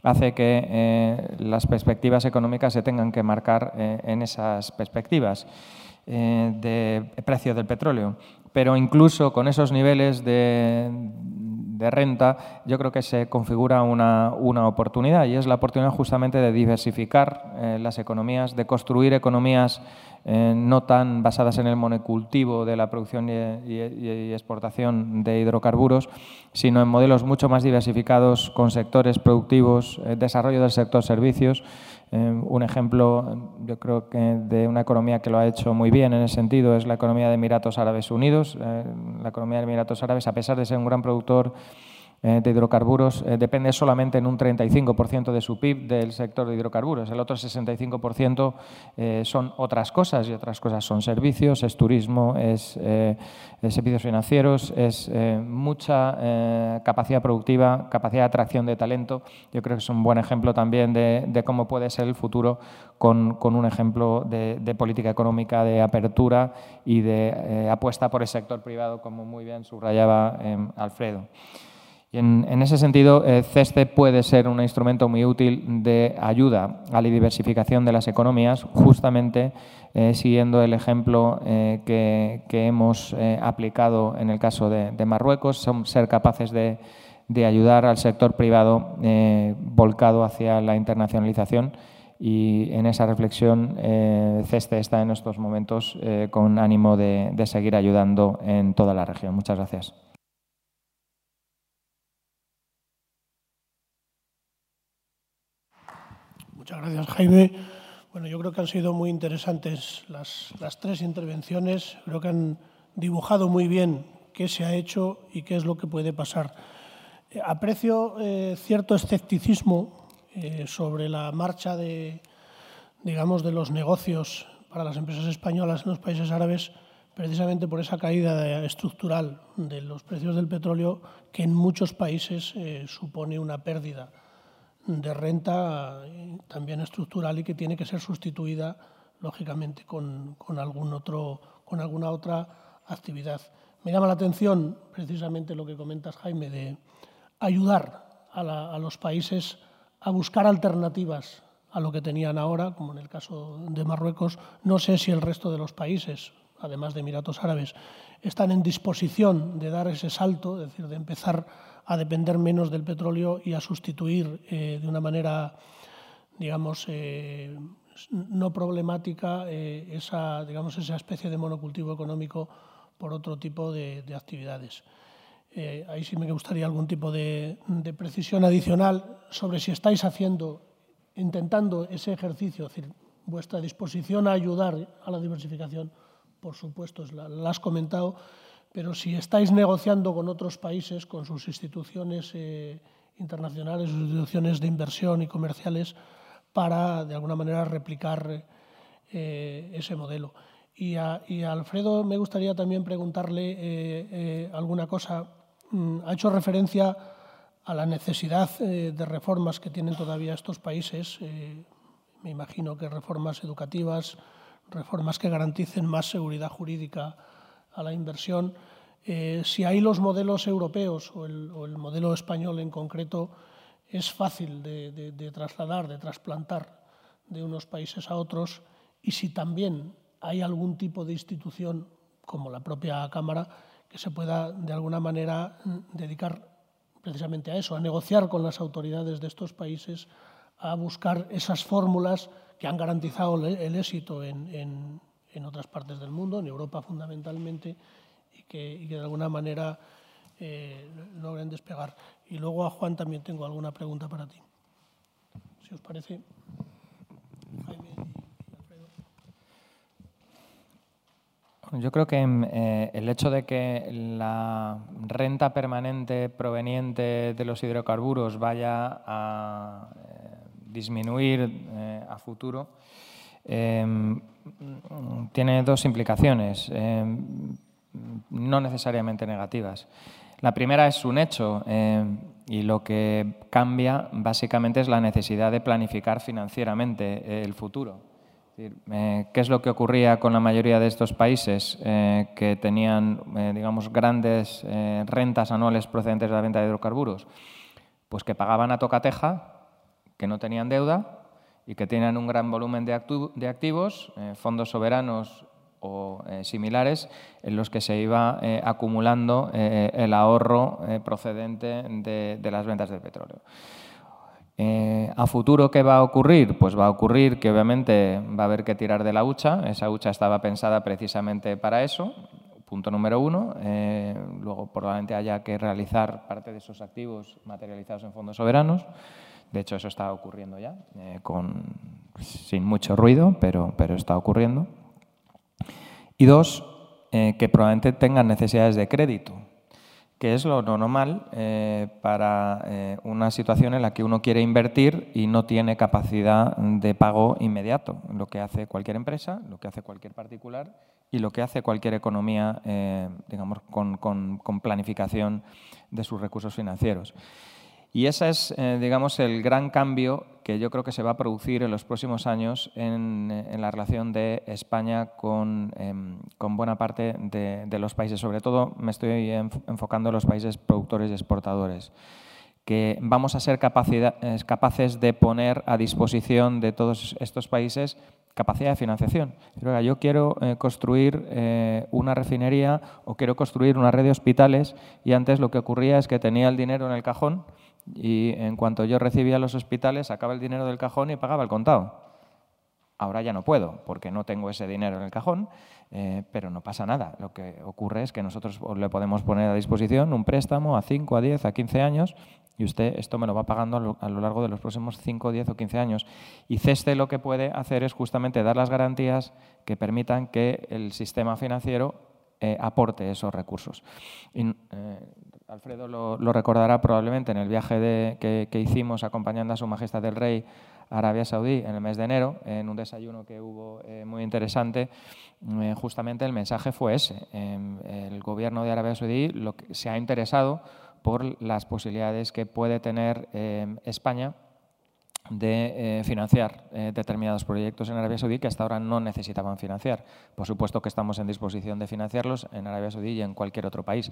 hace que eh, las perspectivas económicas se tengan que marcar en esas perspectivas de precio del petróleo. Pero incluso con esos niveles de, de renta, yo creo que se configura una, una oportunidad y es la oportunidad justamente de diversificar eh, las economías, de construir economías eh, no tan basadas en el monocultivo de la producción y, exportación de hidrocarburos, sino en modelos mucho más diversificados con sectores productivos, eh, desarrollo del sector servicios. Un ejemplo, yo creo que de una economía que lo ha hecho muy bien en ese sentido es la economía de Emiratos Árabes Unidos. la economía de Emiratos Árabes, a pesar de ser un gran productor eh, de hidrocarburos eh, depende solamente en un 35% de su PIB del sector de hidrocarburos. El otro 65% eh, son otras cosas y otras cosas son servicios, es turismo, es, servicios financieros, es mucha capacidad productiva, capacidad de atracción de talento. Yo creo que es un buen ejemplo también de, cómo puede ser el futuro con, un ejemplo de, de, política económica de apertura y de apuesta por el sector privado, como muy bien subrayaba Alfredo en, ese sentido, eh, CESTE puede ser un instrumento muy útil de ayuda a la diversificación de las economías, justamente eh, siguiendo el ejemplo eh, que, hemos aplicado en el caso de, Marruecos, ser capaces de, ayudar al sector privado volcado hacia la internacionalización y en esa reflexión CESTE está en estos momentos con ánimo de seguir ayudando en toda la región. Muchas gracias. Muchas gracias, Jaime. Bueno, yo creo que han sido muy interesantes las, tres intervenciones. Creo que han dibujado muy bien qué se ha hecho y qué es lo que puede pasar. Eh, aprecio eh, cierto escepticismo eh, sobre la marcha de, digamos, de los negocios para las empresas españolas en los países árabes, precisamente por esa caída estructural de los precios del petróleo que en muchos países supone una pérdida de renta también estructural y que tiene que ser sustituida, lógicamente, con, algún otro, con alguna otra actividad. Me llama la atención precisamente lo que comentas, Jaime, de ayudar a, los países a buscar alternativas a lo que tenían ahora, como en el caso de Marruecos. No sé si el resto de los países, además de Emiratos Árabes, están en disposición de dar ese salto, es decir, de empezar a depender menos del petróleo y a sustituir de una manera, digamos, no problemática esa, digamos, esa especie de monocultivo económico por otro tipo de, actividades. Eh, ahí sí me gustaría algún tipo de, precisión adicional sobre si estáis haciendo, intentando ese ejercicio, es decir, vuestra disposición a ayudar a la diversificación, por supuesto, la, has comentado, pero si estáis negociando con otros países, con sus instituciones eh, internacionales, sus instituciones de inversión y comerciales, para, de alguna manera, replicar eh, ese modelo. Y a, Alfredo me gustaría también preguntarle eh, eh, alguna cosa. Mm, ha hecho referencia a la necesidad eh, de reformas que tienen todavía estos países. me imagino que reformas educativas, reformas que garanticen más seguridad jurídica a la inversión. si hay los modelos europeos o el, modelo español en concreto es fácil de, de trasladar, de trasplantar de unos países a otros y si también hay algún tipo de institución, como la propia Cámara, que se pueda de alguna manera dedicar precisamente a eso, a negociar con las autoridades de estos países, a buscar esas fórmulas que han garantizado el éxito en, otras partes del mundo, en Europa fundamentalmente, y que, de alguna manera eh, logren despegar. Y luego a Juan también tengo alguna pregunta para ti, si os parece. Yo creo que eh, el hecho de que la renta permanente proveniente de los hidrocarburos vaya a disminuir eh, a futuro em, tiene dos implicaciones, em, no necesariamente negativas. La primera es un hecho em, y lo que cambia básicamente es la necesidad de planificar financieramente el futuro. Eh, ¿Qué es lo que ocurría con la mayoría de estos países eh, que tenían, eh, digamos, grandes rentas anuales procedentes de la venta de hidrocarburos? Pues que pagaban a tocateja, que no tenían deuda y que tenían un gran volumen de, activos, fondos soberanos o similares, en los que se iba acumulando el ahorro procedente de las ventas del petróleo. Eh, ¿A futuro qué va a ocurrir? Pues va a ocurrir que obviamente va a haber que tirar de la hucha. Esa hucha estaba pensada precisamente para eso, punto número uno. Eh, luego probablemente haya que realizar parte de esos activos materializados en fondos soberanos. De hecho, eso está ocurriendo ya, eh, con, sin mucho ruido, pero, está ocurriendo. Y dos, que probablemente tengan necesidades de crédito que es lo normal eh, para eh, una situación en la que uno quiere invertir y no tiene capacidad de pago inmediato, lo que hace cualquier empresa, lo que hace cualquier particular y lo que hace cualquier economía, eh, digamos, con planificación de sus recursos financieros. Y ese es, eh, digamos, el gran cambio que yo creo que se va a producir en los próximos años en, eh, la relación de España con, em, buena parte de, los países. Sobre todo me estoy enfocando en los países productores y exportadores que vamos a ser capaces de poner a disposición de todos estos países capacidad de financiación. Yo quiero eh, construir una refinería o quiero construir una red de hospitales y antes lo que ocurría es que tenía el dinero en el cajón y en cuanto yo recibía los hospitales, sacaba el dinero del cajón y pagaba el contado. Ahora ya no puedo, porque no tengo ese dinero en el cajón, eh, pero no pasa nada. Lo que ocurre es que nosotros le podemos poner a disposición un préstamo a 5, a 10, a 15 años y usted esto me lo va pagando a lo largo de los próximos 5, 10 o 15 años. Y CESTE lo que puede hacer es justamente dar las garantías que permitan que el sistema financiero eh, aporte esos recursos. Eh, Alfredo lo, recordará probablemente en el viaje que, hicimos acompañando a Su Majestad el Rey a Arabia Saudí en el mes de enero, en un desayuno que hubo eh, muy interesante. Justamente el mensaje fue ese. Em, el gobierno de Arabia Saudí lo que, se ha interesado por las posibilidades que puede tener em, España de eh, financiar eh, determinados proyectos en Arabia Saudí que hasta ahora no necesitaban financiar. Por supuesto que estamos en disposición de financiarlos en Arabia Saudí y en cualquier otro país.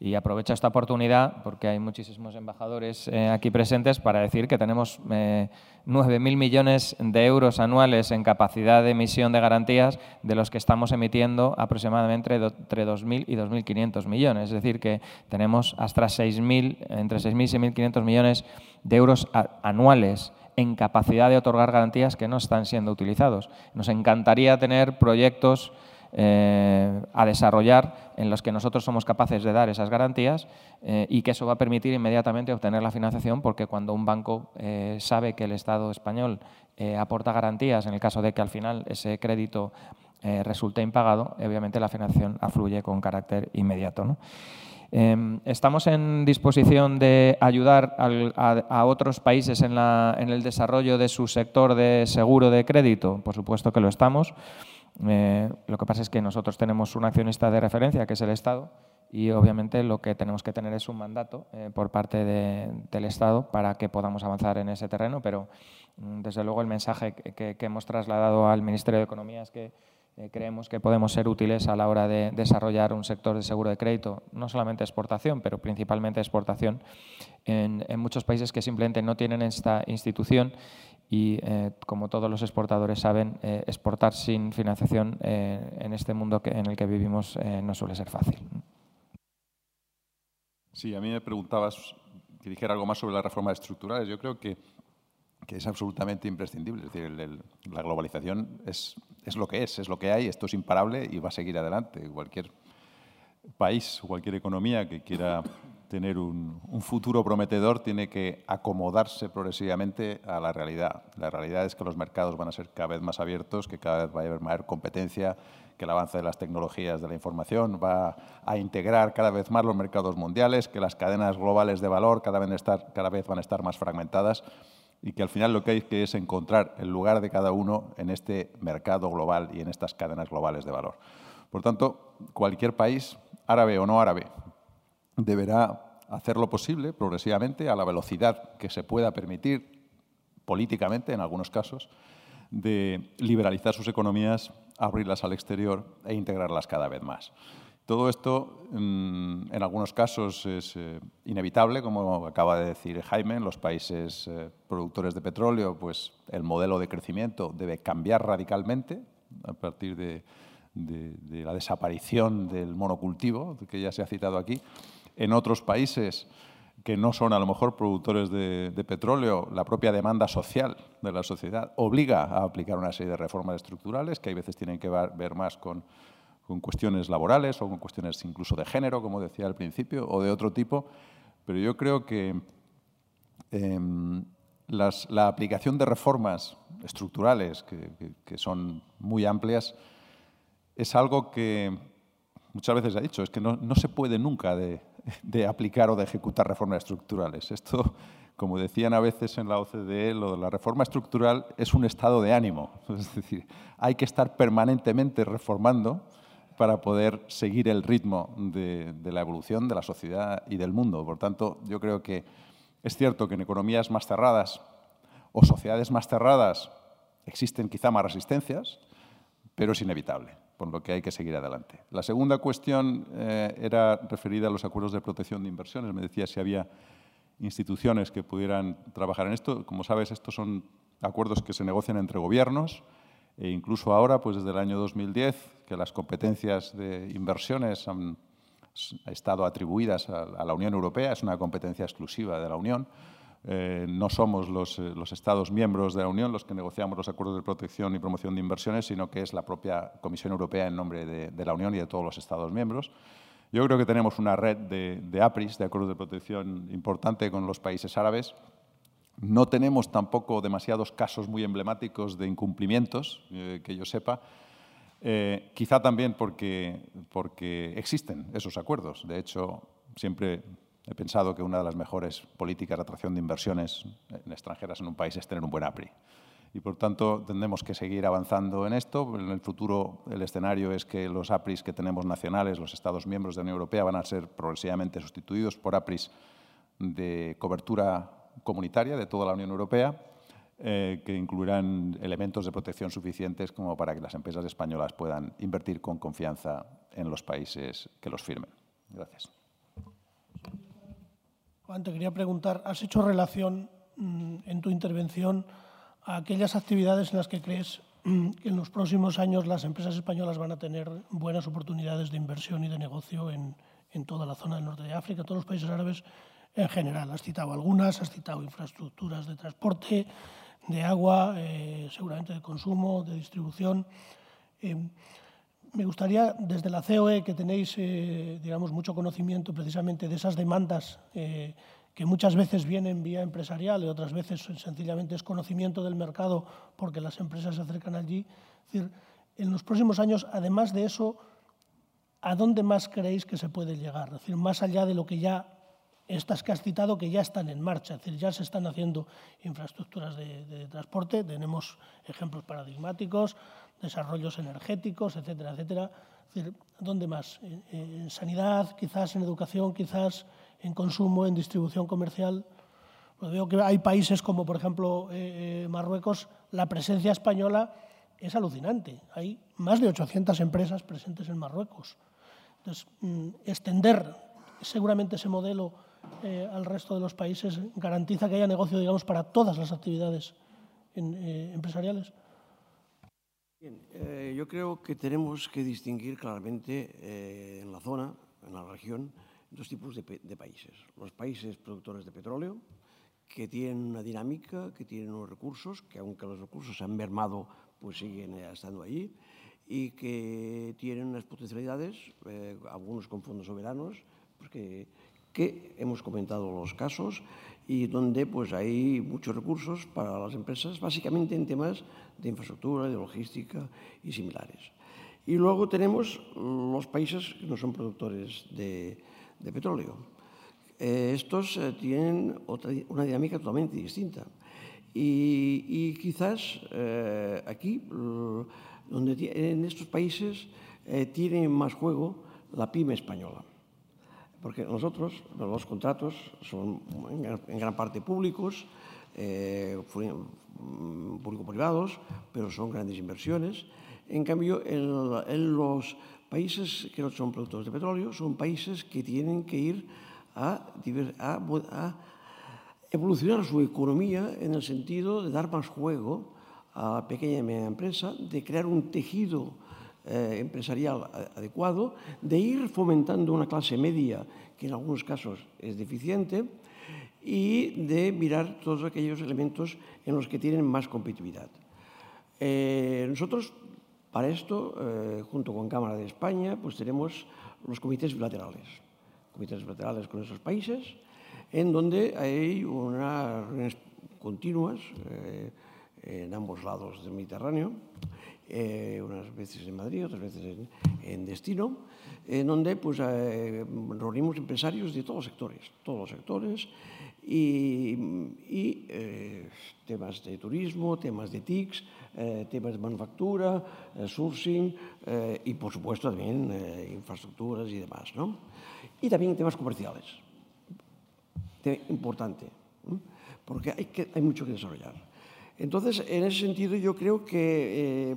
Y aprovecho esta oportunidad, porque hay muchísimos embajadores eh, aquí presentes, para decir que tenemos 9.000 millones de euros anuales en capacidad de emisión de garantías, de los que estamos emitiendo aproximadamente entre 2.000 y 2.500 millones. Es decir, que tenemos hasta 6.000, entre 6.000 y 6.500 millones de euros anuales en capacidad de otorgar garantías que no están siendo utilizados. Nos encantaría tener proyectos eh, a desarrollar en los que nosotros somos capaces de dar esas garantías eh, y que eso va a permitir inmediatamente obtener la financiación porque cuando un banco eh, sabe que el Estado español aporta garantías en el caso de que al final ese crédito resulte impagado, obviamente la financiación afluye con carácter inmediato. ¿no? Em, estamos en disposición de ayudar a, otros países en, el desarrollo de su sector de seguro de crédito. Por supuesto que lo estamos. Eh, lo que pasa es que nosotros tenemos un accionista de referencia, que es el Estado, y obviamente lo que tenemos que tener es un mandato eh, por parte del Estado para que podamos avanzar en ese terreno, pero mm, desde luego el mensaje que hemos trasladado al Ministerio de Economía es que eh, creemos que podemos ser útiles a la hora de desarrollar un sector de seguro de crédito, no solamente exportación, pero principalmente exportación, en, muchos países que simplemente no tienen esta institución y, eh, como todos los exportadores saben, eh, exportar sin financiación en este mundo que, en el que vivimos no suele ser fácil. Sí, a mí me preguntabas que dijera algo más sobre las reformas estructurales. Yo creo que que es absolutamente imprescindible. Es decir, la globalización es, es, lo que es, es lo que hay, esto es imparable y va a seguir adelante. Cualquier país, cualquier economía que quiera tener un, futuro prometedor tiene que acomodarse progresivamente a la realidad. La realidad es que los mercados van a ser cada vez más abiertos, que cada vez va a haber mayor competencia, que el avance de las tecnologías de la información va a integrar cada vez más los mercados mundiales, que las cadenas globales de valor cada vez van a estar más fragmentadas y que al final lo que hay que es encontrar el lugar de cada uno en este mercado global y en estas cadenas globales de valor. Por tanto, cualquier país, árabe o no árabe, deberá hacer lo posible progresivamente a la velocidad que se pueda permitir políticamente, en algunos casos, de liberalizar sus economías, abrirlas al exterior e integrarlas cada vez más. Todo esto, mm, en algunos casos, es eh, inevitable, como acaba de decir Jaime, en los países eh, productores de petróleo, pues el modelo de crecimiento debe cambiar radicalmente a partir de, la desaparición del monocultivo, que ya se ha citado aquí. En otros países que no son a lo mejor productores de, de, petróleo, la propia demanda social de la sociedad obliga a aplicar una serie de reformas estructurales que hay veces tienen que ver más con con cuestiones laborales o con cuestiones incluso de género, como decía al principio, o de otro tipo, pero yo creo que em, la aplicación de reformas estructurales, que, son muy amplias, es algo que muchas veces ha dicho, es que no, se puede nunca de, de, aplicar o de ejecutar reformas estructurales. Esto, como decían a veces en la OCDE, lo de la reforma estructural es un estado de ánimo. Es decir, hay que estar permanentemente reformando para poder seguir el ritmo de, la evolución de la sociedad y del mundo. Por tanto, yo creo que es cierto que en economías más cerradas o sociedades más cerradas existen quizá más resistencias, pero es inevitable, por lo que hay que seguir adelante. La segunda cuestión eh, era referida a los acuerdos de protección de inversiones. Me decía si había instituciones que pudieran trabajar en esto. Como sabes, estos son acuerdos que se negocian entre gobiernos, e incluso ahora, pues desde el año 2010, que las competencias de inversiones han estado atribuidas a, la Unión Europea, es una competencia exclusiva de la Unión. Eh, no somos eh, los, Estados miembros de la Unión los que negociamos los acuerdos de protección y promoción de inversiones, sino que es la propia Comisión Europea en nombre de, la Unión y de todos los Estados miembros. Yo creo que tenemos una red de, de APRIS, de acuerdos de protección importante con los países árabes, no tenemos tampoco demasiados casos muy emblemáticos de incumplimientos, eh, que yo sepa, eh, quizá también porque, porque existen esos acuerdos. De hecho, siempre he pensado que una de las mejores políticas de atracción de inversiones extranjeras en un país es tener un buen APRI. Y por tanto, tendremos que seguir avanzando en esto. En el futuro, el escenario es que los APRIs que tenemos nacionales, los Estados miembros de la Unión Europea, van a ser progresivamente sustituidos por APRIs de cobertura comunitaria de toda la Unión Europea eh, que incluirán elementos de protección suficientes como para que las empresas españolas puedan invertir con confianza en los países que los firmen. Gracias. Juan, te quería preguntar, ¿has hecho relación mm, en tu intervención a aquellas actividades en las que crees mm, que en los próximos años las empresas españolas van a tener buenas oportunidades de inversión y de negocio en, en toda la zona del norte de África, todos los países árabes en general? Has citado algunas, has citado infraestructuras de transporte, de agua, eh, seguramente de consumo, de distribución. Eh, me gustaría, desde la COE, que tenéis eh, digamos, mucho conocimiento precisamente de esas demandas que muchas veces vienen vía empresarial y otras veces sencillamente es conocimiento del mercado porque las empresas se acercan allí. Es decir, en los próximos años, además de eso, ¿a dónde más creéis que se puede llegar? Es decir, más allá de lo que ya estas que has citado que ya están en marcha, es decir, ya se están haciendo infraestructuras de, transporte, tenemos ejemplos paradigmáticos, desarrollos energéticos, etcétera, etcétera. Es decir, ¿dónde más? En, sanidad, quizás en educación, quizás en consumo, en distribución comercial. Pues veo que hay países como, por ejemplo, eh, eh, Marruecos, la presencia española es alucinante. Hay más de 800 empresas presentes en Marruecos. Entonces, mm, extender seguramente ese modelo eh, al resto de los países garantiza que haya negocio, digamos, para todas las actividades eh, empresariales? Bien, eh, yo creo que tenemos que distinguir claramente en la zona, en la región, dos tipos de, países. Los países productores de petróleo, que tienen una dinámica, que tienen unos recursos, que aunque los recursos se han mermado, pues siguen estando allí, y que tienen unas potencialidades, algunos con fondos soberanos, pues que, que hemos comentado los casos y donde pues, hay muchos recursos para las empresas, básicamente en temas de infraestructura, de logística y similares. Y luego tenemos los países que no son productores de, petróleo. Eh, estos eh, tienen una dinámica totalmente distinta. Y, quizás eh, aquí, donde, en estos países, tiene más juego la pyme española porque nosotros, los contratos son en gran parte públicos, eh, público-privados, pero son grandes inversiones. En cambio, en, los países que no son productores de petróleo, son países que tienen que ir a, a evolucionar su economía en el sentido de dar más juego a la pequeña y media empresa, de crear un tejido eh, empresarial adecuado, de ir fomentando una clase media que en algunos casos es deficiente y de mirar todos aquellos elementos en los que tienen más competitividad. Eh, nosotros, para esto, eh, junto con Cámara de España, pues tenemos los comités bilaterales, comités bilaterales con esos países, en donde hay unas reuniones continuas en ambos lados del Mediterráneo, eh, unas veces en Madrid, otras veces en, Destino, en donde pues, eh, reunimos empresarios de todos los sectores, todos los sectores, y, eh, temas de turismo, temas de TICs, temas de manufactura, sourcing y, por supuesto, también infraestructuras y demás. ¿no? Y también temas comerciales, importante, porque hay, que, hay mucho que desarrollar. Entonces, en ese sentido, yo creo que eh,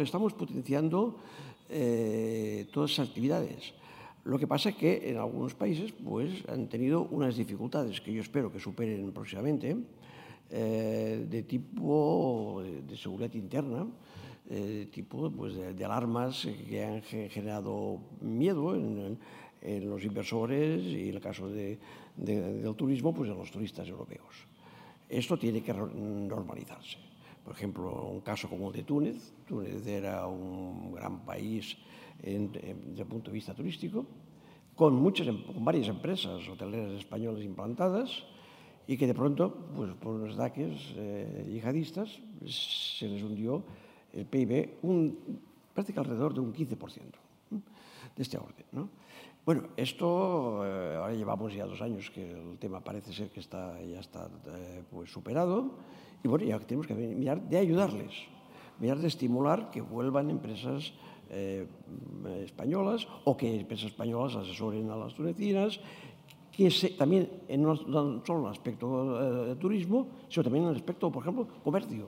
estamos potenciando eh, todas esas actividades. Lo que pasa es que en algunos países pues, han tenido unas dificultades que yo espero que superen próximamente, eh, de tipo de, seguridad interna, de tipo pues, de, alarmas que han generado miedo en, los inversores y en el caso del turismo, pues en los turistas europeos. Esto tiene que normalizarse. Por ejemplo, un caso como el de Túnez. Túnez era un gran país desde el punto de vista turístico, con, muchas, em, con varias empresas hoteleras españolas implantadas y que de pronto, pues, por unos ataques eh, yihadistas, se les hundió el PIB un, prácticamente alrededor de un 15% de este orden. ¿no? Bueno, esto eh, ahora llevamos ya dos años que el tema parece ser que está, ya está eh, pues superado y bueno, ya tenemos que mirar de ayudarles, mirar de estimular que vuelvan empresas eh, españolas o que empresas españolas asesoren a las tunecinas, que es, también en no, solo en el aspecto de turismo, sino también en el aspecto, por ejemplo, comercio,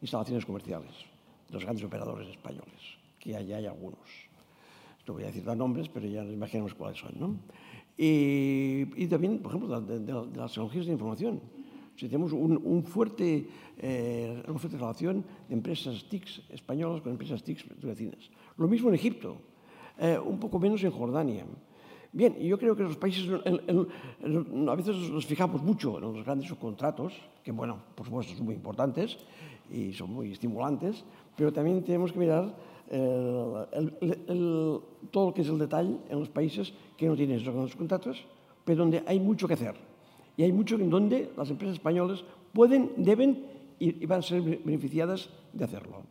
instalaciones comerciales, los grandes operadores españoles, que allá hay algunos. No voy a decir los nombres, pero ya nos imaginamos cuáles son. ¿no? Y, y, también, por ejemplo, de, de, de, las tecnologías de información. Si tenemos un, un fuerte, eh, una fuerte relación de empresas TICs españolas con empresas TICs vecinas. Lo mismo en Egipto, eh, un poco menos en Jordania. Bien, yo creo que los países en, en, en, a veces nos fijamos mucho en los grandes subcontratos, que bueno, por supuesto son muy importantes y son muy estimulantes, pero también tenemos que mirar el, todo lo que es el detalle en los países que no tienen esos contratos, pero donde hay mucho que hacer. Y hay mucho en donde las empresas españolas pueden, deben y van a ser beneficiadas de hacerlo.